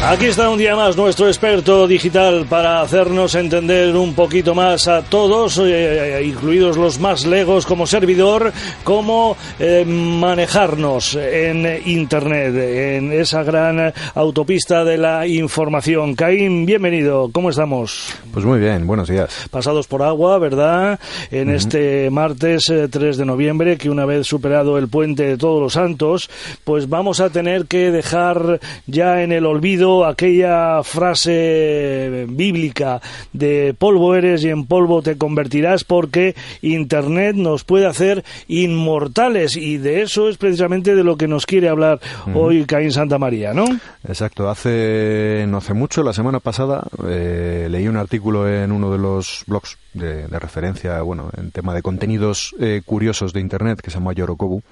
Aquí está un día más nuestro experto digital para hacernos entender un poquito más a todos, eh, incluidos los más legos como servidor, cómo eh, manejarnos en Internet, en esa gran autopista de la información. Caín, bienvenido, ¿cómo estamos? Pues muy bien, buenos días. Pasados por agua, ¿verdad? En este martes 3 eh, de noviembre, que una vez superado el puente de todos los santos, pues vamos a tener que dejar ya en el olvido aquella frase bíblica de polvo eres y en polvo te convertirás porque Internet nos puede hacer inmortales y de eso es precisamente de lo que nos quiere hablar hoy Caín Santa María, ¿no? Exacto, hace no hace mucho, la semana pasada, eh, leí un artículo en uno de los blogs de, referencia, bueno, en tema de contenidos eh, curiosos de Internet que se llama Yorokobu,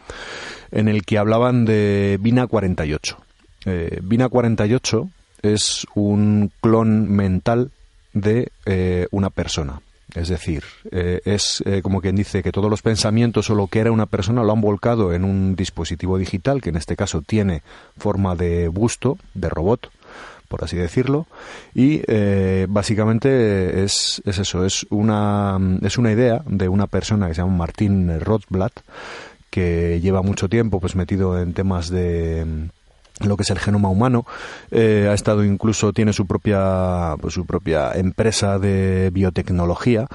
en el que hablaban de Vina 48. Eh, Vina 48 es un clon mental de eh, una persona. Es decir, eh, es como quien dice que todos los pensamientos o lo que era una persona lo han volcado en un dispositivo digital que en este caso tiene forma de busto, de robot, por así decirlo, y básicamente es, es, eso, es una, es una idea de una persona que se llama Martín Rothblatt, que lleva mucho tiempo pues metido en temas de lo que es el genoma humano. Eh, ha estado incluso, tiene su propia, pues, su propia empresa de biotecnología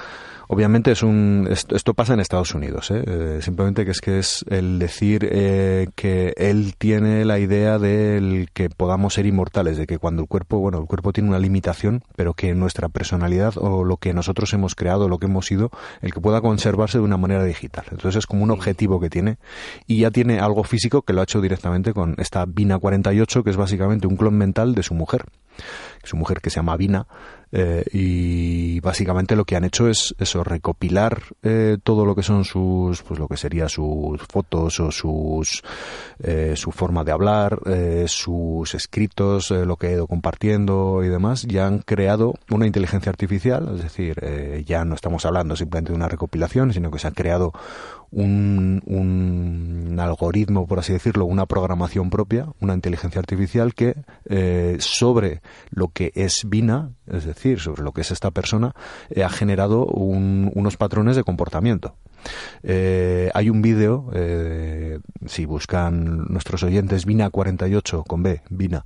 Obviamente es un esto, pasa en Estados Unidos, ¿eh? ¿eh? simplemente que es que es el decir eh, que él tiene la idea de que podamos ser inmortales, de que cuando el cuerpo, bueno, el cuerpo tiene una limitación, pero que nuestra personalidad o lo que nosotros hemos creado, lo que hemos sido, el que pueda conservarse de una manera digital. Entonces es como un objetivo que tiene y ya tiene algo físico que lo ha hecho directamente con esta Vina 48, que es básicamente un clon mental de su mujer su mujer que se llama Vina, eh, y básicamente lo que han hecho es eso, recopilar eh, todo lo que son sus, pues lo que sería sus fotos o sus, eh, su forma de hablar, sus escritos, lo que he ido compartiendo y demás, ya han creado una inteligencia artificial, es decir, ya no estamos hablando simplemente de una recopilación, sino que se ha creado un, un, algoritmo, por así decirlo, una programación propia, una inteligencia artificial que eh, sobre lo que es Vina, es decir, sobre lo que es esta persona, eh, ha generado unos patrones de comportamiento. Eh, hay un vídeo, si buscan nuestros oyentes Vina48 con B, Vina,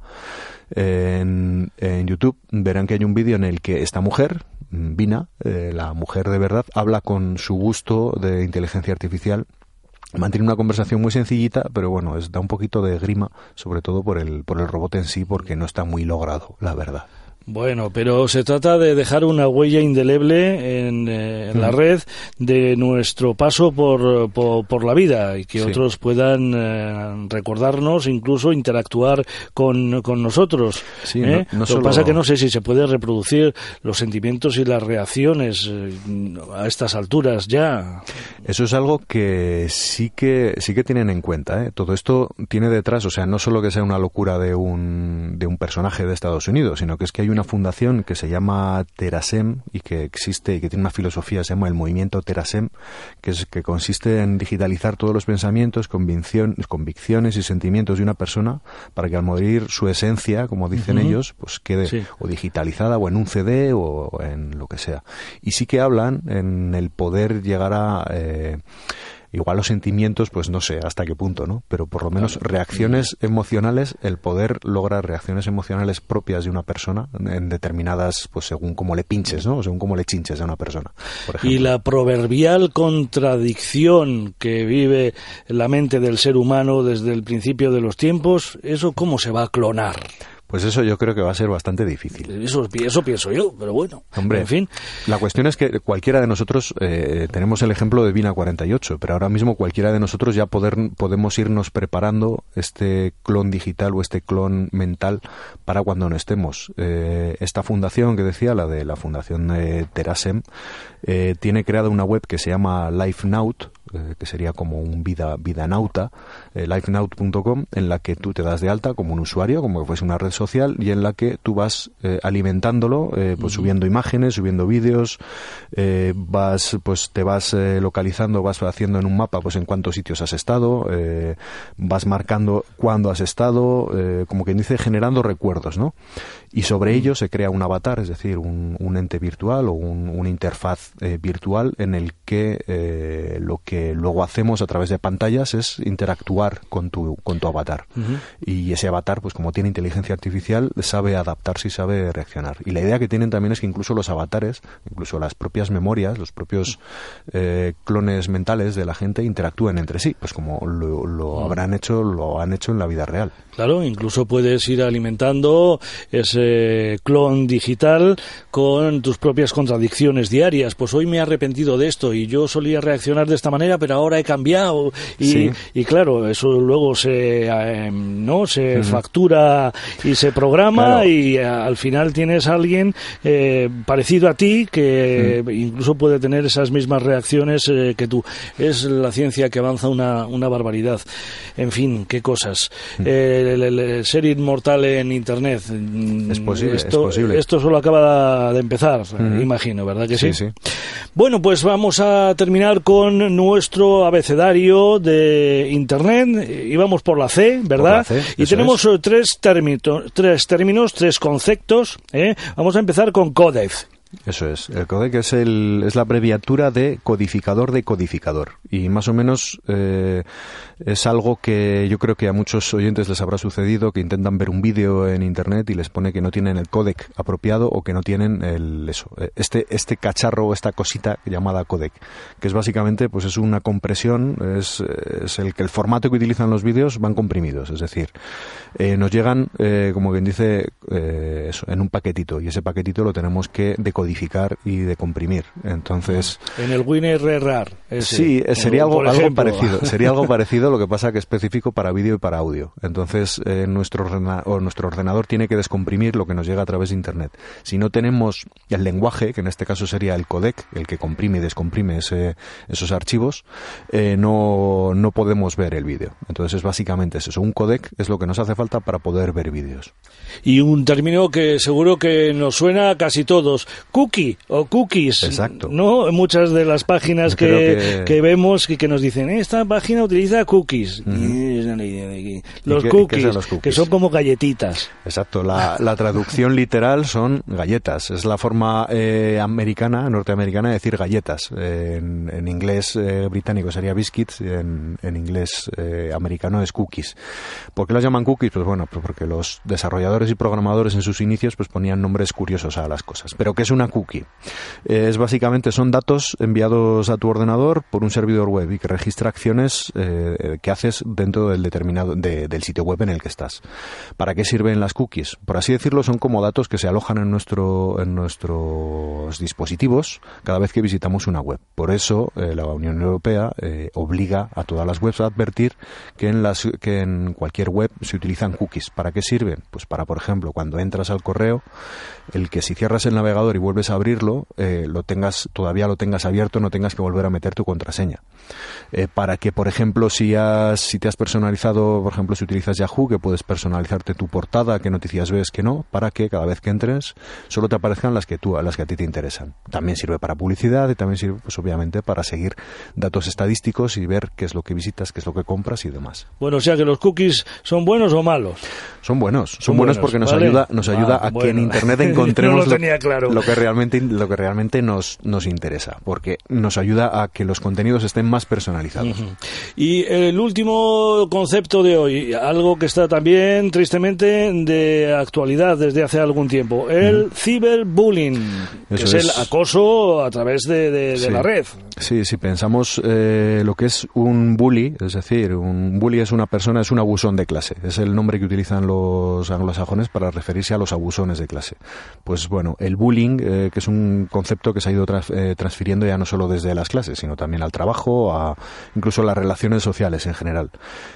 en, en YouTube, verán que hay un vídeo en el que esta mujer, Vina, eh, la mujer de verdad, habla con su gusto de inteligencia artificial mantiene una conversación muy sencillita, pero bueno, es, da un poquito de grima, sobre todo por el, por el robot en sí, porque no está muy logrado, la verdad. Bueno, pero se trata de dejar una huella indeleble en, eh, la red de nuestro paso por, por, la vida y que otros puedan eh, recordarnos, incluso interactuar con, con nosotros. Sí, ¿eh? Lo que pasa es que no sé si se puede reproducir los sentimientos y las reacciones a estas alturas ya. Eso es algo que sí que sí que tienen en cuenta. Todo esto tiene detrás, o sea, no solo que sea una locura de un, de un personaje de Estados Unidos, sino que es que hay una fundación que se llama Terasem y que existe y que tiene una filosofía, se llama el movimiento Terasem, que, es, que consiste en digitalizar todos los pensamientos, convicciones y sentimientos de una persona para que al morir su esencia, como dicen ellos, pues quede o digitalizada o en un CD o en lo que sea. Y sí que hablan en el poder llegar a... Eh, Igual los sentimientos, pues no sé hasta qué punto, ¿no? Pero por lo menos reacciones emocionales, el poder lograr reacciones emocionales propias de una persona en determinadas, pues según cómo le pinches, ¿no? según cómo le chinches a una persona. y la proverbial contradicción que vive la mente del ser humano desde el principio de los tiempos, ¿eso cómo se va a clonar? Pues eso yo creo que va a ser bastante difícil. Eso, eso pienso yo, pero bueno. Hombre, en fin. La cuestión es que cualquiera de nosotros, eh, tenemos el ejemplo de Vina 48, pero ahora mismo cualquiera de nosotros ya poder, podemos irnos preparando este clon digital o este clon mental para cuando no estemos. Eh, esta fundación que decía, la de la fundación de Terasem, eh, tiene creada una web que se llama LifeNaut, eh, que sería como un vida, vida nauta, eh, lifenaut.com, en la que tú te das de alta como un usuario, como que fuese una red social, y en la que tú vas eh, alimentándolo, pues subiendo imágenes, subiendo vídeos, vas, pues te vas localizando, vas haciendo en un mapa, pues en cuántos sitios has estado, vas marcando cuándo has estado, como quien dice, generando recuerdos, ¿no? Y sobre ello se crea un avatar, es decir, un, ente virtual o un, una interfaz virtual en el que lo que luego hacemos a través de pantallas es interactuar con tu, con tu avatar. Y ese avatar, pues como tiene inteligencia artificial, sabe adaptarse y sabe reaccionar. Y la idea que tienen también es que incluso los avatares, incluso las propias memorias, los propios eh, clones mentales de la gente interactúen entre sí, pues como lo, lo habrán hecho, lo han hecho en la vida real. Claro, incluso puedes ir alimentando ese clon digital con tus propias contradicciones diarias. Pues hoy me he arrepentido de esto y yo solía reaccionar de esta manera, pero ahora he cambiado. Y, y claro, eso luego se, eh, ¿no? se factura y se programa y eh, al final tienes a alguien eh, parecido a ti que incluso puede tener esas mismas reacciones que tú. Es la ciencia que avanza una, una barbaridad. En fin, qué cosas el, ser inmortal en Internet. Mm, es posible, esto, es posible. Esto solo acaba de empezar, imagino, ¿verdad que sí? Sí, Bueno, pues vamos a terminar con nuestro abecedario de Internet. Y vamos por la C, ¿verdad? y tenemos tres, términos, tres términos, tres conceptos. ¿eh? Vamos a empezar con CODEF. Eso es. El codec es, el, es la abreviatura de codificador de codificador. Y más o menos eh, es algo que yo creo que a muchos oyentes les habrá sucedido que intentan ver un vídeo en internet y les pone que no tienen el codec apropiado o que no tienen el eso eh, este este cacharro o esta cosita llamada codec que es básicamente pues es una compresión es, es el que el formato que utilizan los vídeos van comprimidos es decir eh, nos llegan eh, como quien dice eso, en un paquetito y ese paquetito lo tenemos que decodificar y decomprimir. Entonces en el WinRAR sí sería algo algo parecido sería algo parecido lo que pasa que es específico para vídeo y para audio. Entonces, eh, nuestro, o nuestro ordenador tiene que descomprimir lo que nos llega a través de Internet. Si no tenemos el lenguaje, que en este caso sería el codec, el que comprime y descomprime ese, esos archivos, eh, no, no podemos ver el vídeo. Entonces, básicamente es eso. Un codec es lo que nos hace falta para poder ver vídeos. Y un término que seguro que nos suena a casi todos. Cookie o cookies. Exacto. ¿No? Muchas de las páginas que, que... vemos y que nos dicen, esta página utiliza cookies. Los, cookies, que son como galletitas. Exacto, la, la traducción literal son galletas. Es la forma eh, americana, norteamericana, de decir galletas. en, en, inglés eh, británico sería biscuits, en, en inglés eh, americano es cookies. ¿Por qué las llaman cookies? Pues bueno, pues porque los desarrolladores y programadores en sus inicios pues ponían nombres curiosos a las cosas. Pero ¿qué es una cookie? es básicamente son datos enviados a tu ordenador por un servidor web y que registra acciones eh, eh, que haces dentro del determinado del sitio web en el que estás. ¿Para qué sirven las cookies? Por así decirlo, son como datos que se alojan en nuestro en nuestros dispositivos cada vez que visitamos una web. Por eso eh, la Unión Europea eh, obliga a todas las webs a advertir que en las que en cualquier web se utilizan cookies. ¿Para qué sirven? Pues para, por ejemplo, cuando entras al correo, el que si cierras el navegador y vuelves a abrirlo, lo tengas todavía lo tengas abierto, no tengas que volver a meter tu contraseña. para que, por ejemplo, si si, te has personalizado, por ejemplo, si utilizas Yahoo, que puedes personalizarte tu portada, qué noticias ves, que no, para que cada vez que entres solo te aparezcan las que tú, las que a ti te interesan. También sirve para publicidad y también sirve, pues obviamente, para seguir datos estadísticos y ver qué es lo que visitas, qué es lo que compras y demás. Bueno, o sea que los cookies son buenos o malos. Son buenos, son, buenos, porque nos ayuda, nos ayuda a que en internet encontremos lo, que realmente, lo que realmente nos, nos interesa, porque nos ayuda a que los contenidos estén más personalizados. Y el último concepto de hoy, algo que está también tristemente de actualidad desde hace algún tiempo, el ciberbullying, que es, el acoso a través de, la red. Sí, si pensamos eh, lo que es un bully, es decir, un bully es una persona, es un abusón de clase. Es el nombre que utilizan los anglosajones para referirse a los abusones de clase. Pues bueno, el bullying, eh, que es un concepto que se ha ido eh, transfiriendo ya no solo desde las clases, sino también al trabajo, a incluso las relaciones sociales en general.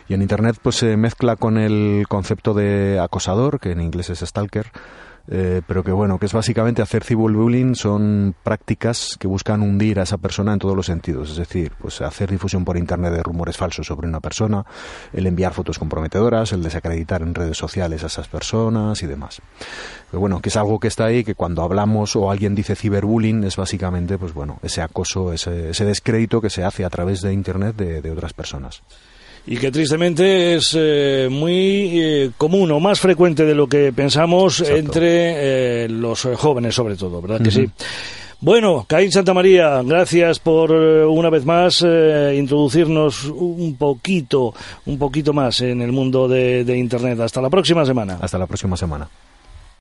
Y en Internet pues se mezcla con el concepto de acosador, que en inglés es stalker, eh, pero que bueno, que es básicamente hacer ciberbullying son prácticas que buscan hundir a esa persona en todos los sentidos, es decir, pues hacer difusión por internet de rumores falsos sobre una persona, el enviar fotos comprometedoras, el desacreditar en redes sociales a esas personas y demás. Pero bueno, que es algo que está ahí, que cuando hablamos o alguien dice ciberbullying es básicamente, pues bueno, ese acoso, ese, ese descrédito que se hace a través de internet de otras personas y que tristemente es eh, muy eh, común o más frecuente de lo que pensamos entre eh, los jóvenes sobre todo, ¿verdad que sí? Bueno, Caín Santa María, gracias por una vez más introducirnos un poquito, un poquito más en el mundo de Internet. Hasta la próxima semana. Hasta la próxima semana.